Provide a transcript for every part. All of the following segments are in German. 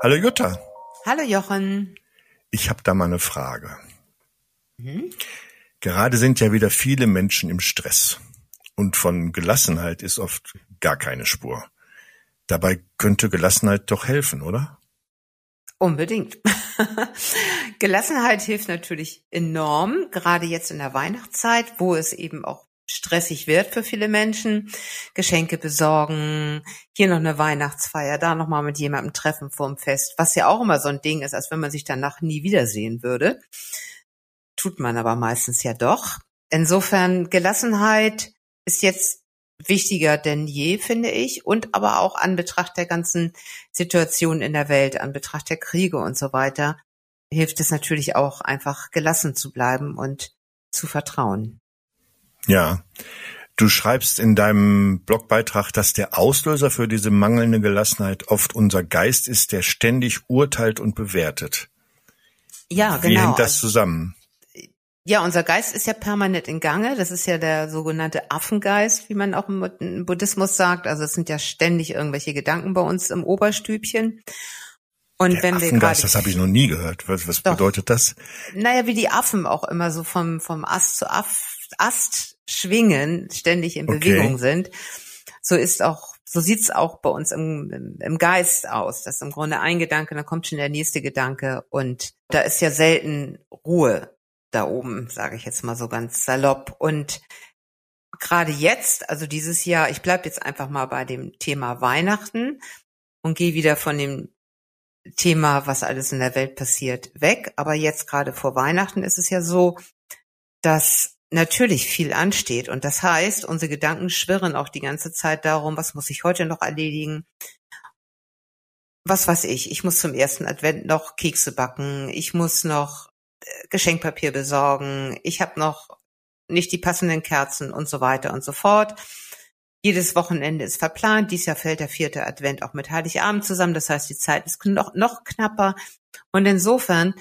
Hallo Jutta. Hallo Jochen. Ich habe da mal eine Frage. Mhm. Gerade sind ja wieder viele Menschen im Stress und von Gelassenheit ist oft gar keine Spur. Dabei könnte Gelassenheit doch helfen, oder? Unbedingt. Gelassenheit hilft natürlich enorm, gerade jetzt in der Weihnachtszeit, wo es eben auch stressig wird für viele Menschen. Geschenke besorgen, hier noch eine Weihnachtsfeier, da noch mal mit jemandem treffen vorm Fest, was ja auch immer so ein Ding ist, als wenn man sich danach nie wiedersehen würde. Tut man aber meistens ja doch. Insofern Gelassenheit ist jetzt wichtiger denn je, finde ich, und aber auch an Betracht der ganzen Situation in der Welt, an Betracht der Kriege und so weiter, hilft es natürlich auch einfach gelassen zu bleiben und zu vertrauen. Ja. Du schreibst in deinem Blogbeitrag, dass der Auslöser für diese mangelnde Gelassenheit oft unser Geist ist, der ständig urteilt und bewertet. Ja, genau. Wie hängt das zusammen? Ja, unser Geist ist ja permanent in Gange. Das ist ja der sogenannte Affengeist, wie man auch im Buddhismus sagt. Also es sind ja ständig irgendwelche Gedanken bei uns im Oberstübchen. Und der wenn Affengeist, wir grade, das habe ich noch nie gehört. Was, was doch, bedeutet das? Naja, wie die Affen auch immer so vom, vom Ast zu Ast schwingen, ständig in okay. Bewegung sind. So ist auch, so sieht's auch bei uns im, im, Geist aus. Das ist im Grunde ein Gedanke, dann kommt schon der nächste Gedanke und da ist ja selten Ruhe da oben, sage ich jetzt mal so ganz salopp. Und gerade jetzt, also dieses Jahr, ich bleib jetzt einfach mal bei dem Thema Weihnachten und gehe wieder von dem Thema, was alles in der Welt passiert, weg. Aber jetzt gerade vor Weihnachten ist es ja so, dass natürlich viel ansteht. Und das heißt, unsere Gedanken schwirren auch die ganze Zeit darum, was muss ich heute noch erledigen? Was weiß ich, ich muss zum ersten Advent noch Kekse backen, ich muss noch äh, Geschenkpapier besorgen, ich habe noch nicht die passenden Kerzen und so weiter und so fort. Jedes Wochenende ist verplant. Dies Jahr fällt der vierte Advent auch mit Heiligabend zusammen. Das heißt, die Zeit ist noch, noch knapper. Und insofern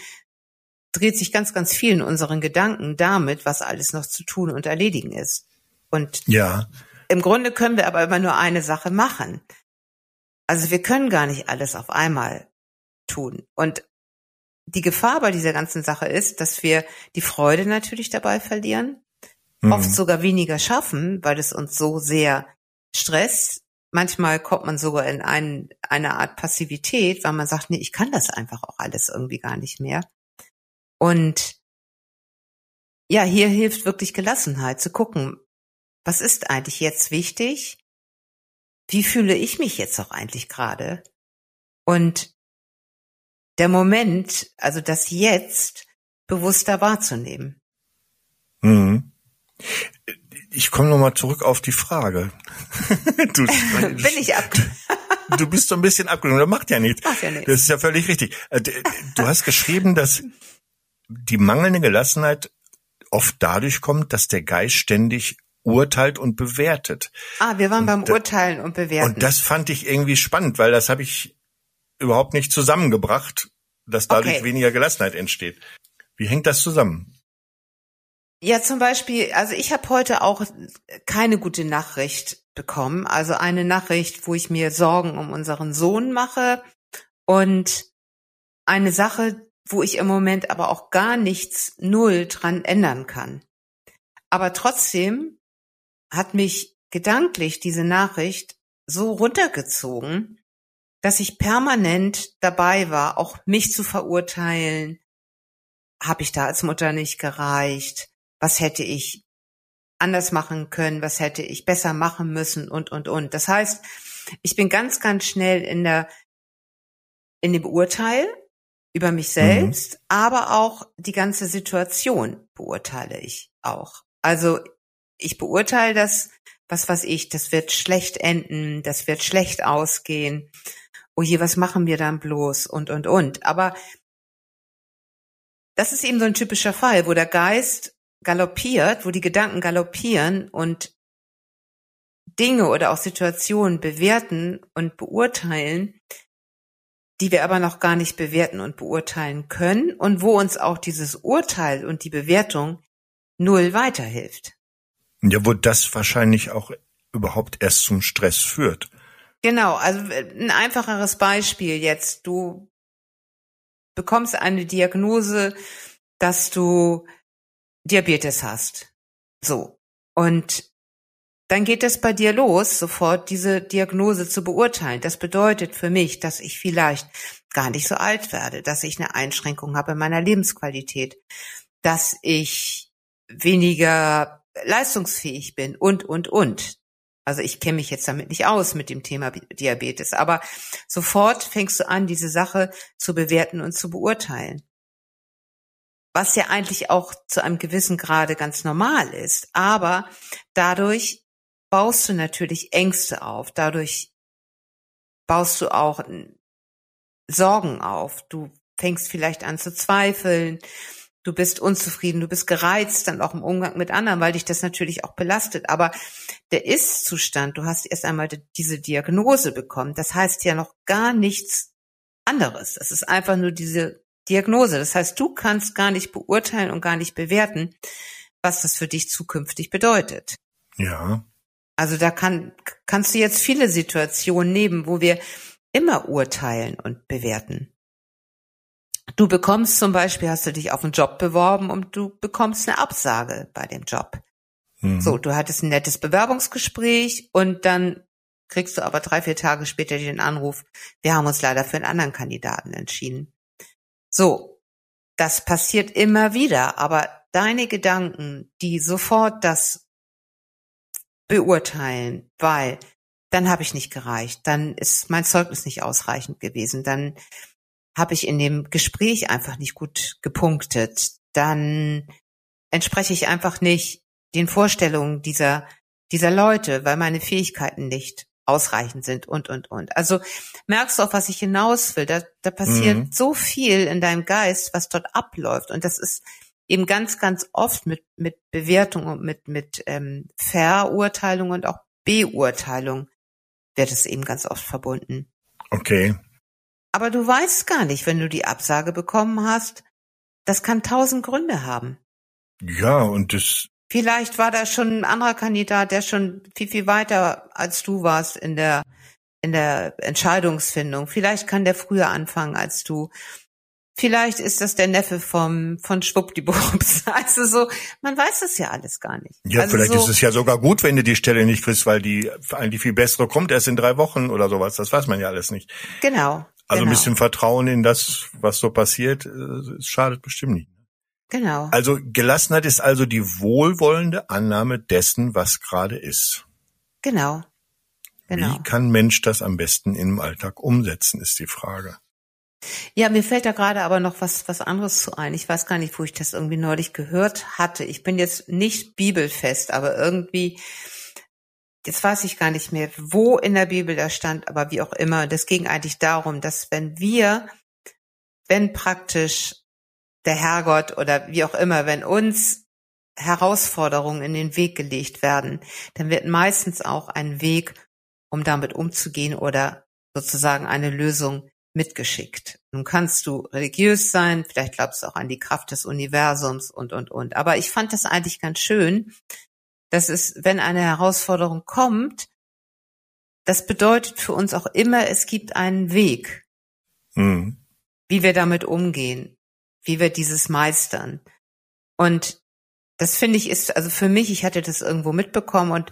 dreht sich ganz, ganz viel in unseren Gedanken damit, was alles noch zu tun und erledigen ist. Und ja. im Grunde können wir aber immer nur eine Sache machen. Also wir können gar nicht alles auf einmal tun. Und die Gefahr bei dieser ganzen Sache ist, dass wir die Freude natürlich dabei verlieren, mhm. oft sogar weniger schaffen, weil es uns so sehr stresst. Manchmal kommt man sogar in ein, eine Art Passivität, weil man sagt, nee, ich kann das einfach auch alles irgendwie gar nicht mehr. Und ja, hier hilft wirklich Gelassenheit zu gucken, was ist eigentlich jetzt wichtig? Wie fühle ich mich jetzt auch eigentlich gerade? Und der Moment, also das Jetzt, bewusster wahrzunehmen. Mhm. Ich komme nochmal zurück auf die Frage. du, Bin ich ab du bist so ein bisschen abgelenkt, das macht ja nichts. Macht ja nichts. Das ist ja völlig richtig. Äh, du hast geschrieben, dass die mangelnde Gelassenheit oft dadurch kommt, dass der Geist ständig urteilt und bewertet. Ah, wir waren und beim da, Urteilen und Bewerten. Und das fand ich irgendwie spannend, weil das habe ich überhaupt nicht zusammengebracht, dass dadurch okay. weniger Gelassenheit entsteht. Wie hängt das zusammen? Ja, zum Beispiel, also ich habe heute auch keine gute Nachricht bekommen. Also eine Nachricht, wo ich mir Sorgen um unseren Sohn mache und eine Sache, wo ich im Moment aber auch gar nichts null dran ändern kann. Aber trotzdem hat mich gedanklich diese Nachricht so runtergezogen, dass ich permanent dabei war, auch mich zu verurteilen. Habe ich da als Mutter nicht gereicht? Was hätte ich anders machen können? Was hätte ich besser machen müssen? Und, und, und. Das heißt, ich bin ganz, ganz schnell in der, in dem Urteil über mich selbst, mhm. aber auch die ganze Situation beurteile ich auch. Also ich beurteile das, was weiß ich, das wird schlecht enden, das wird schlecht ausgehen. Oh je, was machen wir dann bloß und und und. Aber das ist eben so ein typischer Fall, wo der Geist galoppiert, wo die Gedanken galoppieren und Dinge oder auch Situationen bewerten und beurteilen, die wir aber noch gar nicht bewerten und beurteilen können und wo uns auch dieses Urteil und die Bewertung null weiterhilft. Ja, wo das wahrscheinlich auch überhaupt erst zum Stress führt. Genau, also äh, ein einfacheres Beispiel jetzt. Du bekommst eine Diagnose, dass du Diabetes hast. So. Und dann geht es bei dir los, sofort diese Diagnose zu beurteilen. Das bedeutet für mich, dass ich vielleicht gar nicht so alt werde, dass ich eine Einschränkung habe in meiner Lebensqualität, dass ich weniger leistungsfähig bin und, und, und. Also ich kenne mich jetzt damit nicht aus mit dem Thema Diabetes, aber sofort fängst du an, diese Sache zu bewerten und zu beurteilen. Was ja eigentlich auch zu einem gewissen Grade ganz normal ist. Aber dadurch baust du natürlich Ängste auf. Dadurch baust du auch Sorgen auf. Du fängst vielleicht an zu zweifeln du bist unzufrieden, du bist gereizt dann auch im Umgang mit anderen, weil dich das natürlich auch belastet. Aber der Ist-Zustand, du hast erst einmal diese Diagnose bekommen, das heißt ja noch gar nichts anderes. Das ist einfach nur diese Diagnose. Das heißt, du kannst gar nicht beurteilen und gar nicht bewerten, was das für dich zukünftig bedeutet. Ja. Also da kann, kannst du jetzt viele Situationen nehmen, wo wir immer urteilen und bewerten. Du bekommst zum Beispiel, hast du dich auf einen Job beworben und du bekommst eine Absage bei dem Job. Mhm. So, du hattest ein nettes Bewerbungsgespräch und dann kriegst du aber drei, vier Tage später den Anruf, wir haben uns leider für einen anderen Kandidaten entschieden. So, das passiert immer wieder, aber deine Gedanken, die sofort das beurteilen, weil dann habe ich nicht gereicht, dann ist mein Zeugnis nicht ausreichend gewesen, dann habe ich in dem Gespräch einfach nicht gut gepunktet, dann entspreche ich einfach nicht den Vorstellungen dieser, dieser Leute, weil meine Fähigkeiten nicht ausreichend sind und, und, und. Also merkst du auf was ich hinaus will. Da, da passiert mhm. so viel in deinem Geist, was dort abläuft. Und das ist eben ganz, ganz oft mit, mit Bewertung und mit, mit ähm, Verurteilung und auch Beurteilung wird es eben ganz oft verbunden. Okay. Aber du weißt gar nicht, wenn du die Absage bekommen hast. Das kann tausend Gründe haben. Ja, und das. Vielleicht war da schon ein anderer Kandidat, der schon viel, viel weiter als du warst in der, in der Entscheidungsfindung. Vielleicht kann der früher anfangen als du. Vielleicht ist das der Neffe vom, von Schwuppdiwupps. Also so, man weiß es ja alles gar nicht. Ja, also vielleicht so, ist es ja sogar gut, wenn du die Stelle nicht kriegst, weil die eigentlich viel bessere kommt erst in drei Wochen oder sowas. Das weiß man ja alles nicht. Genau. Also genau. ein bisschen Vertrauen in das, was so passiert, äh, schadet bestimmt nicht. Genau. Also Gelassenheit ist also die wohlwollende Annahme dessen, was gerade ist. Genau. genau. Wie kann Mensch das am besten im Alltag umsetzen, ist die Frage. Ja, mir fällt da gerade aber noch was, was anderes zu ein. Ich weiß gar nicht, wo ich das irgendwie neulich gehört hatte. Ich bin jetzt nicht bibelfest, aber irgendwie jetzt weiß ich gar nicht mehr, wo in der Bibel das stand, aber wie auch immer, das ging eigentlich darum, dass wenn wir, wenn praktisch der Herrgott oder wie auch immer, wenn uns Herausforderungen in den Weg gelegt werden, dann wird meistens auch ein Weg, um damit umzugehen oder sozusagen eine Lösung mitgeschickt. Nun kannst du religiös sein, vielleicht glaubst du auch an die Kraft des Universums und, und, und. Aber ich fand das eigentlich ganz schön, das ist, wenn eine Herausforderung kommt, das bedeutet für uns auch immer, es gibt einen Weg, mhm. wie wir damit umgehen, wie wir dieses meistern. Und das finde ich ist, also für mich, ich hatte das irgendwo mitbekommen und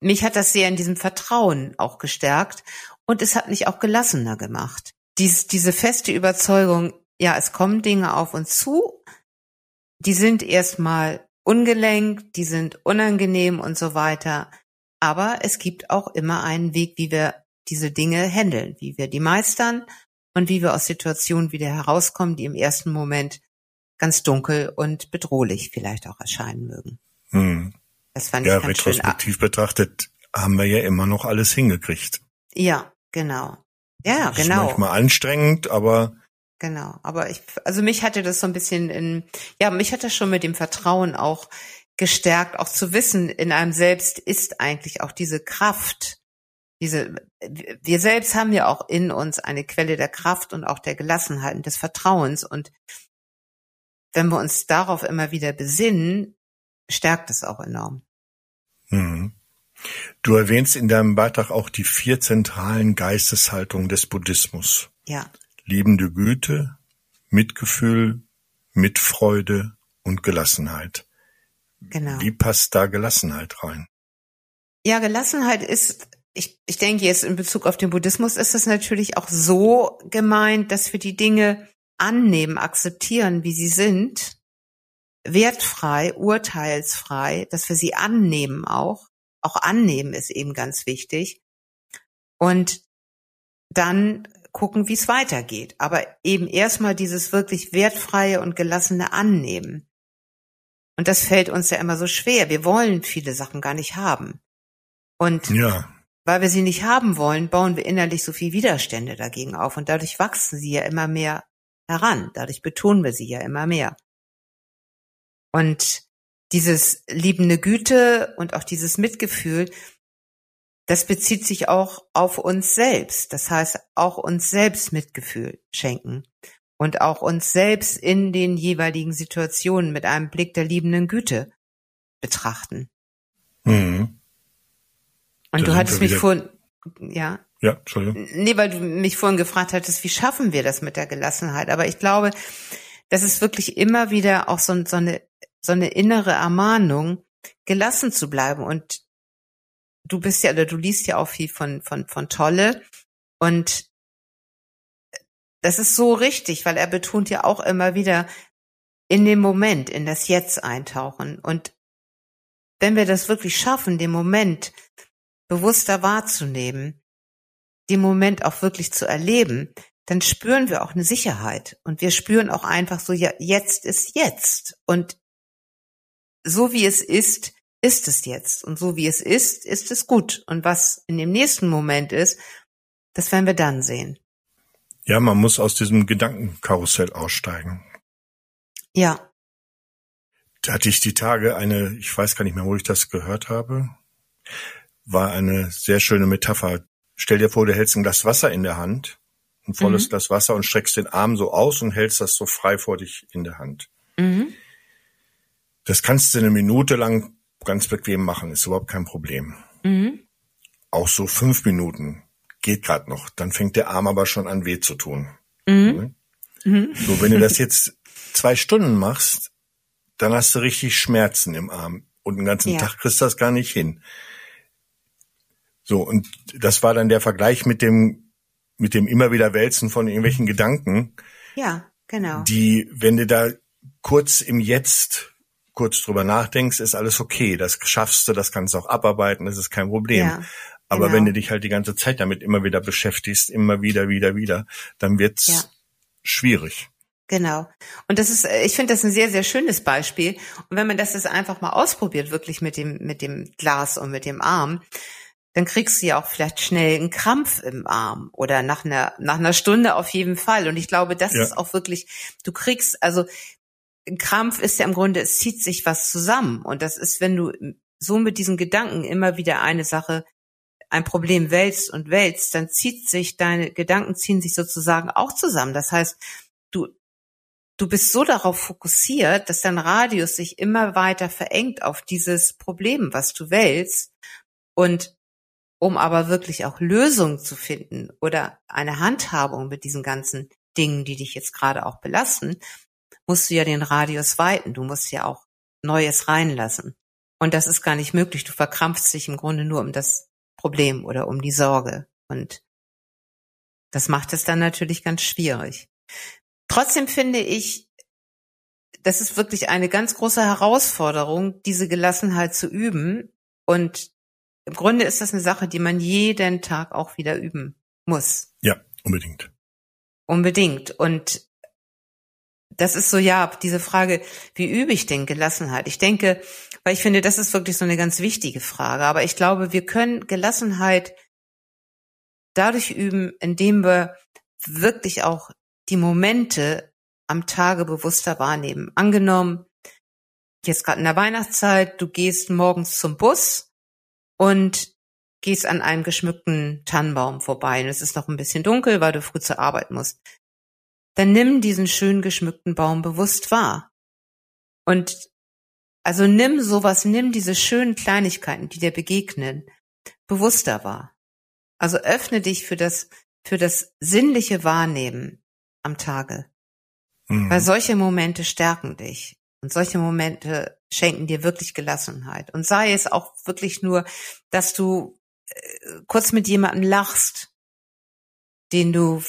mich hat das sehr in diesem Vertrauen auch gestärkt und es hat mich auch gelassener gemacht. Dies, diese feste Überzeugung, ja, es kommen Dinge auf uns zu, die sind erstmal ungelenkt, die sind unangenehm und so weiter. Aber es gibt auch immer einen Weg, wie wir diese Dinge handeln, wie wir die meistern und wie wir aus Situationen wieder herauskommen, die im ersten Moment ganz dunkel und bedrohlich vielleicht auch erscheinen mögen. Hm. Das fand ja, ich ganz retrospektiv schön. betrachtet haben wir ja immer noch alles hingekriegt. Ja, genau. Ja, das genau. Ist manchmal anstrengend, aber Genau, aber ich, also mich hatte das so ein bisschen in, ja, mich hat das schon mit dem Vertrauen auch gestärkt, auch zu wissen, in einem selbst ist eigentlich auch diese Kraft, diese, wir selbst haben ja auch in uns eine Quelle der Kraft und auch der Gelassenheit und des Vertrauens und wenn wir uns darauf immer wieder besinnen, stärkt es auch enorm. Mhm. Du erwähnst in deinem Beitrag auch die vier zentralen Geisteshaltungen des Buddhismus. Ja. Liebende Güte, Mitgefühl, Mitfreude und Gelassenheit. Genau. Wie passt da Gelassenheit rein? Ja, Gelassenheit ist, ich, ich denke jetzt in Bezug auf den Buddhismus ist es natürlich auch so gemeint, dass wir die Dinge annehmen, akzeptieren, wie sie sind, wertfrei, urteilsfrei, dass wir sie annehmen auch. Auch annehmen ist eben ganz wichtig. Und dann gucken, wie es weitergeht. Aber eben erstmal dieses wirklich wertfreie und gelassene Annehmen. Und das fällt uns ja immer so schwer. Wir wollen viele Sachen gar nicht haben. Und ja. weil wir sie nicht haben wollen, bauen wir innerlich so viel Widerstände dagegen auf. Und dadurch wachsen sie ja immer mehr heran. Dadurch betonen wir sie ja immer mehr. Und dieses liebende Güte und auch dieses Mitgefühl, das bezieht sich auch auf uns selbst. Das heißt, auch uns selbst Mitgefühl schenken und auch uns selbst in den jeweiligen Situationen mit einem Blick der liebenden Güte betrachten. Mhm. Und da du hattest mich vorhin, ja? Ja, Entschuldigung. Nee, weil du mich vorhin gefragt hattest, wie schaffen wir das mit der Gelassenheit? Aber ich glaube, das ist wirklich immer wieder auch so, so eine so eine innere Ermahnung, gelassen zu bleiben. Und du bist ja, oder du liest ja auch viel von, von, von Tolle. Und das ist so richtig, weil er betont ja auch immer wieder in dem Moment, in das Jetzt eintauchen. Und wenn wir das wirklich schaffen, den Moment bewusster wahrzunehmen, den Moment auch wirklich zu erleben, dann spüren wir auch eine Sicherheit und wir spüren auch einfach so, ja, jetzt ist jetzt und so wie es ist, ist es jetzt. Und so wie es ist, ist es gut. Und was in dem nächsten Moment ist, das werden wir dann sehen. Ja, man muss aus diesem Gedankenkarussell aussteigen. Ja. Da hatte ich die Tage eine, ich weiß gar nicht mehr, wo ich das gehört habe, war eine sehr schöne Metapher. Stell dir vor, du hältst ein Glas Wasser in der Hand, ein volles mhm. Glas Wasser und streckst den Arm so aus und hältst das so frei vor dich in der Hand. Mhm. Das kannst du eine Minute lang ganz bequem machen, ist überhaupt kein Problem. Mhm. Auch so fünf Minuten geht gerade noch. Dann fängt der Arm aber schon an weh zu tun. Mhm. Mhm. So, wenn du das jetzt zwei Stunden machst, dann hast du richtig Schmerzen im Arm und den ganzen ja. Tag kriegst du das gar nicht hin. So, und das war dann der Vergleich mit dem, mit dem immer wieder Wälzen von irgendwelchen Gedanken. Ja, genau. Die, wenn du da kurz im Jetzt kurz drüber nachdenkst, ist alles okay. Das schaffst du, das kannst du auch abarbeiten, das ist kein Problem. Ja, Aber genau. wenn du dich halt die ganze Zeit damit immer wieder beschäftigst, immer wieder, wieder, wieder, dann wird's ja. schwierig. Genau. Und das ist, ich finde das ein sehr, sehr schönes Beispiel. Und wenn man das jetzt einfach mal ausprobiert, wirklich mit dem, mit dem Glas und mit dem Arm, dann kriegst du ja auch vielleicht schnell einen Krampf im Arm oder nach einer, nach einer Stunde auf jeden Fall. Und ich glaube, das ja. ist auch wirklich, du kriegst, also Krampf ist ja im Grunde, es zieht sich was zusammen. Und das ist, wenn du so mit diesen Gedanken immer wieder eine Sache, ein Problem wälzt und wälzt, dann zieht sich deine Gedanken ziehen sich sozusagen auch zusammen. Das heißt, du, du bist so darauf fokussiert, dass dein Radius sich immer weiter verengt auf dieses Problem, was du wälzt. Und um aber wirklich auch Lösungen zu finden oder eine Handhabung mit diesen ganzen Dingen, die dich jetzt gerade auch belasten, musst du ja den Radius weiten. Du musst ja auch Neues reinlassen. Und das ist gar nicht möglich. Du verkrampfst dich im Grunde nur um das Problem oder um die Sorge. Und das macht es dann natürlich ganz schwierig. Trotzdem finde ich, das ist wirklich eine ganz große Herausforderung, diese Gelassenheit zu üben. Und im Grunde ist das eine Sache, die man jeden Tag auch wieder üben muss. Ja, unbedingt. Unbedingt. Und das ist so, ja, diese Frage, wie übe ich denn Gelassenheit? Ich denke, weil ich finde, das ist wirklich so eine ganz wichtige Frage. Aber ich glaube, wir können Gelassenheit dadurch üben, indem wir wirklich auch die Momente am Tage bewusster wahrnehmen. Angenommen, jetzt gerade in der Weihnachtszeit, du gehst morgens zum Bus und gehst an einem geschmückten Tannenbaum vorbei und es ist noch ein bisschen dunkel, weil du früh zur Arbeit musst dann nimm diesen schön geschmückten Baum bewusst wahr. Und Also nimm sowas, nimm diese schönen Kleinigkeiten, die dir begegnen, bewusster wahr. Also öffne dich für das, für das sinnliche Wahrnehmen am Tage. Mhm. Weil solche Momente stärken dich. Und solche Momente schenken dir wirklich Gelassenheit. Und sei es auch wirklich nur, dass du äh, kurz mit jemandem lachst, den du,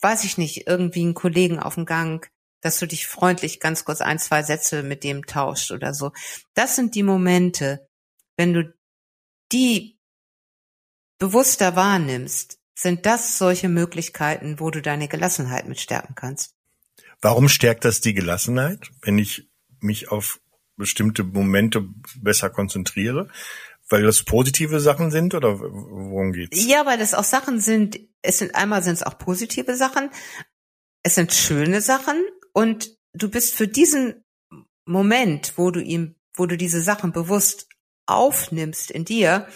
weiß ich nicht, irgendwie einen Kollegen auf dem Gang, dass du dich freundlich ganz kurz ein, zwei Sätze mit dem tauscht oder so. Das sind die Momente, wenn du die bewusster wahrnimmst, sind das solche Möglichkeiten, wo du deine Gelassenheit mit stärken kannst. Warum stärkt das die Gelassenheit, wenn ich mich auf bestimmte Momente besser konzentriere? Weil das positive Sachen sind oder worum geht's? Ja, weil das auch Sachen sind, es sind einmal sind es auch positive Sachen, es sind schöne Sachen und du bist für diesen Moment, wo du ihm, wo du diese Sachen bewusst aufnimmst in dir,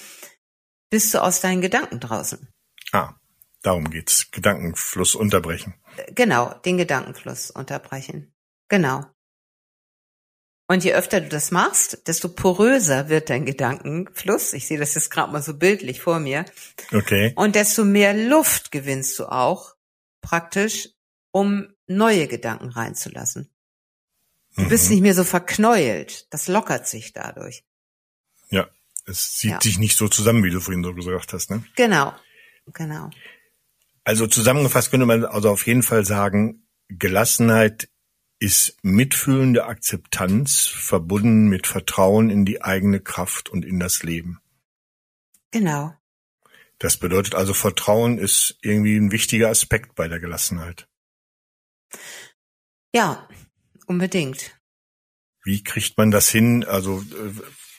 bist du aus deinen Gedanken draußen. Ah, darum geht's. Gedankenfluss unterbrechen. Genau, den Gedankenfluss unterbrechen. Genau. Und je öfter du das machst, desto poröser wird dein Gedankenfluss. Ich sehe das jetzt gerade mal so bildlich vor mir. Okay. Und desto mehr Luft gewinnst du auch praktisch, um neue Gedanken reinzulassen. Du mhm. bist nicht mehr so verknäult. Das lockert sich dadurch. Ja, es zieht ja. sich nicht so zusammen, wie du vorhin so gesagt hast, ne? Genau, genau. Also zusammengefasst könnte man also auf jeden Fall sagen, Gelassenheit ist mitfühlende Akzeptanz verbunden mit Vertrauen in die eigene Kraft und in das Leben. Genau. Das bedeutet also, Vertrauen ist irgendwie ein wichtiger Aspekt bei der Gelassenheit. Ja, unbedingt. Wie kriegt man das hin? Also, äh,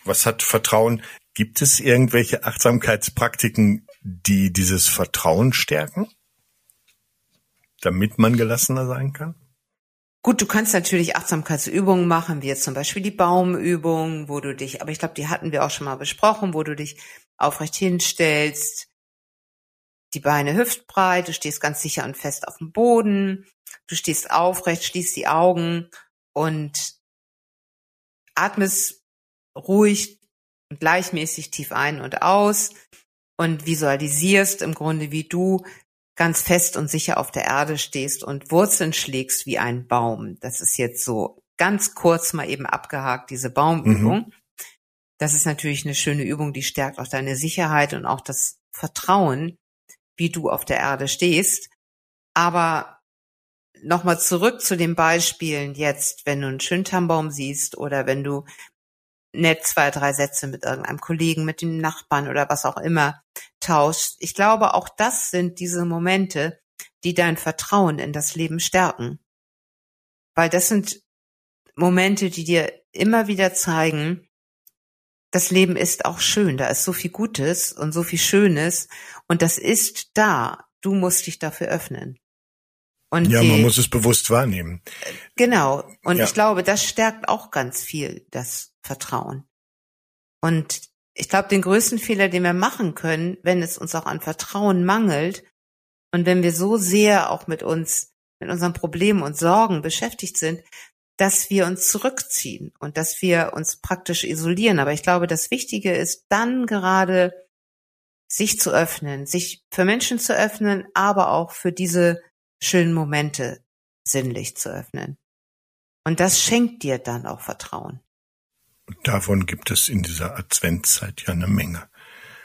was hat Vertrauen? Gibt es irgendwelche Achtsamkeitspraktiken, die dieses Vertrauen stärken? Damit man gelassener sein kann? Gut, du kannst natürlich Achtsamkeitsübungen machen, wie jetzt zum Beispiel die Baumübung, wo du dich, aber ich glaube, die hatten wir auch schon mal besprochen, wo du dich aufrecht hinstellst, die Beine hüftbreit, du stehst ganz sicher und fest auf dem Boden, du stehst aufrecht, schließt die Augen und atmest ruhig und gleichmäßig tief ein und aus und visualisierst im Grunde, wie du ganz fest und sicher auf der Erde stehst und Wurzeln schlägst wie ein Baum. Das ist jetzt so ganz kurz mal eben abgehakt, diese Baumübung. Mhm. Das ist natürlich eine schöne Übung, die stärkt auch deine Sicherheit und auch das Vertrauen, wie du auf der Erde stehst. Aber nochmal zurück zu den Beispielen jetzt, wenn du einen Schöntambaum siehst oder wenn du nett zwei, drei Sätze mit irgendeinem Kollegen, mit dem Nachbarn oder was auch immer tauscht. Ich glaube, auch das sind diese Momente, die dein Vertrauen in das Leben stärken. Weil das sind Momente, die dir immer wieder zeigen, das Leben ist auch schön, da ist so viel Gutes und so viel Schönes und das ist da. Du musst dich dafür öffnen. Und ja, die, man muss es bewusst wahrnehmen. Genau. Und ja. ich glaube, das stärkt auch ganz viel das Vertrauen. Und ich glaube, den größten Fehler, den wir machen können, wenn es uns auch an Vertrauen mangelt und wenn wir so sehr auch mit uns, mit unseren Problemen und Sorgen beschäftigt sind, dass wir uns zurückziehen und dass wir uns praktisch isolieren. Aber ich glaube, das Wichtige ist dann gerade, sich zu öffnen, sich für Menschen zu öffnen, aber auch für diese schönen Momente sinnlich zu öffnen. Und das schenkt dir dann auch Vertrauen. Davon gibt es in dieser Adventszeit ja eine Menge.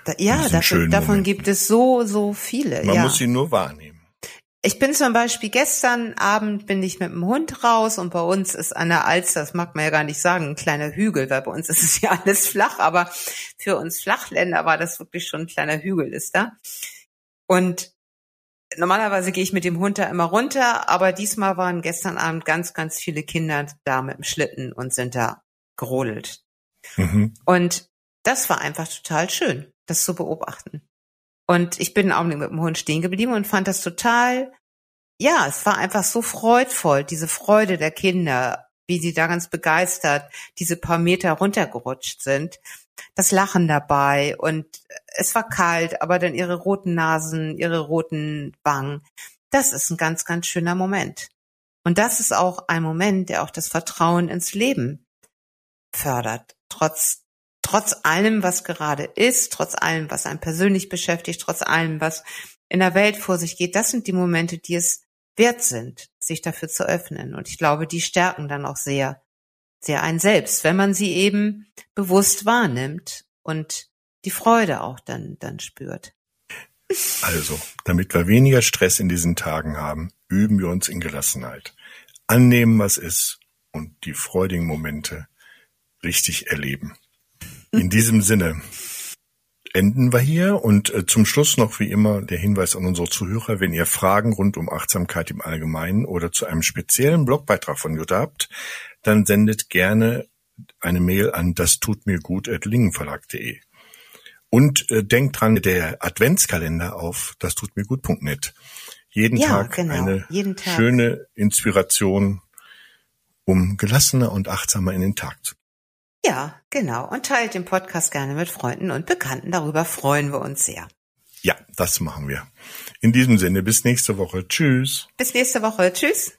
Da, ja, dafür, davon gibt es so, so viele. Man ja. muss sie nur wahrnehmen. Ich bin zum Beispiel gestern Abend bin ich mit dem Hund raus und bei uns ist an der Alster, das mag man ja gar nicht sagen, ein kleiner Hügel, weil bei uns ist es ja alles flach, aber für uns Flachländer war das wirklich schon ein kleiner Hügel ist da. Und normalerweise gehe ich mit dem Hund da immer runter, aber diesmal waren gestern Abend ganz, ganz viele Kinder da mit dem Schlitten und sind da gerodelt. Mhm. Und das war einfach total schön, das zu beobachten. Und ich bin einen Augenblick mit dem Hund stehen geblieben und fand das total, ja, es war einfach so freudvoll, diese Freude der Kinder, wie sie da ganz begeistert diese paar Meter runtergerutscht sind. Das Lachen dabei und es war kalt, aber dann ihre roten Nasen, ihre roten Wangen. Das ist ein ganz, ganz schöner Moment. Und das ist auch ein Moment, der auch das Vertrauen ins Leben fördert. Trotz, trotz allem, was gerade ist, trotz allem, was einen persönlich beschäftigt, trotz allem, was in der Welt vor sich geht. Das sind die Momente, die es wert sind, sich dafür zu öffnen. Und ich glaube, die stärken dann auch sehr, sehr einen selbst, wenn man sie eben bewusst wahrnimmt und die Freude auch dann, dann spürt. Also, damit wir weniger Stress in diesen Tagen haben, üben wir uns in Gelassenheit. Annehmen, was ist und die freudigen Momente richtig erleben. In diesem Sinne enden wir hier und äh, zum Schluss noch wie immer der Hinweis an unsere Zuhörer, wenn ihr Fragen rund um Achtsamkeit im Allgemeinen oder zu einem speziellen Blogbeitrag von Jutta habt, dann sendet gerne eine Mail an das tut mir gut at lingenverlag.de. Und äh, denkt dran, der Adventskalender auf das tut mir gut.net. Jeden, ja, Tag genau. eine Jeden Tag. schöne Inspiration, um gelassener und achtsamer in den Tag zu ja, genau. Und teilt den Podcast gerne mit Freunden und Bekannten. Darüber freuen wir uns sehr. Ja, das machen wir. In diesem Sinne, bis nächste Woche. Tschüss. Bis nächste Woche. Tschüss.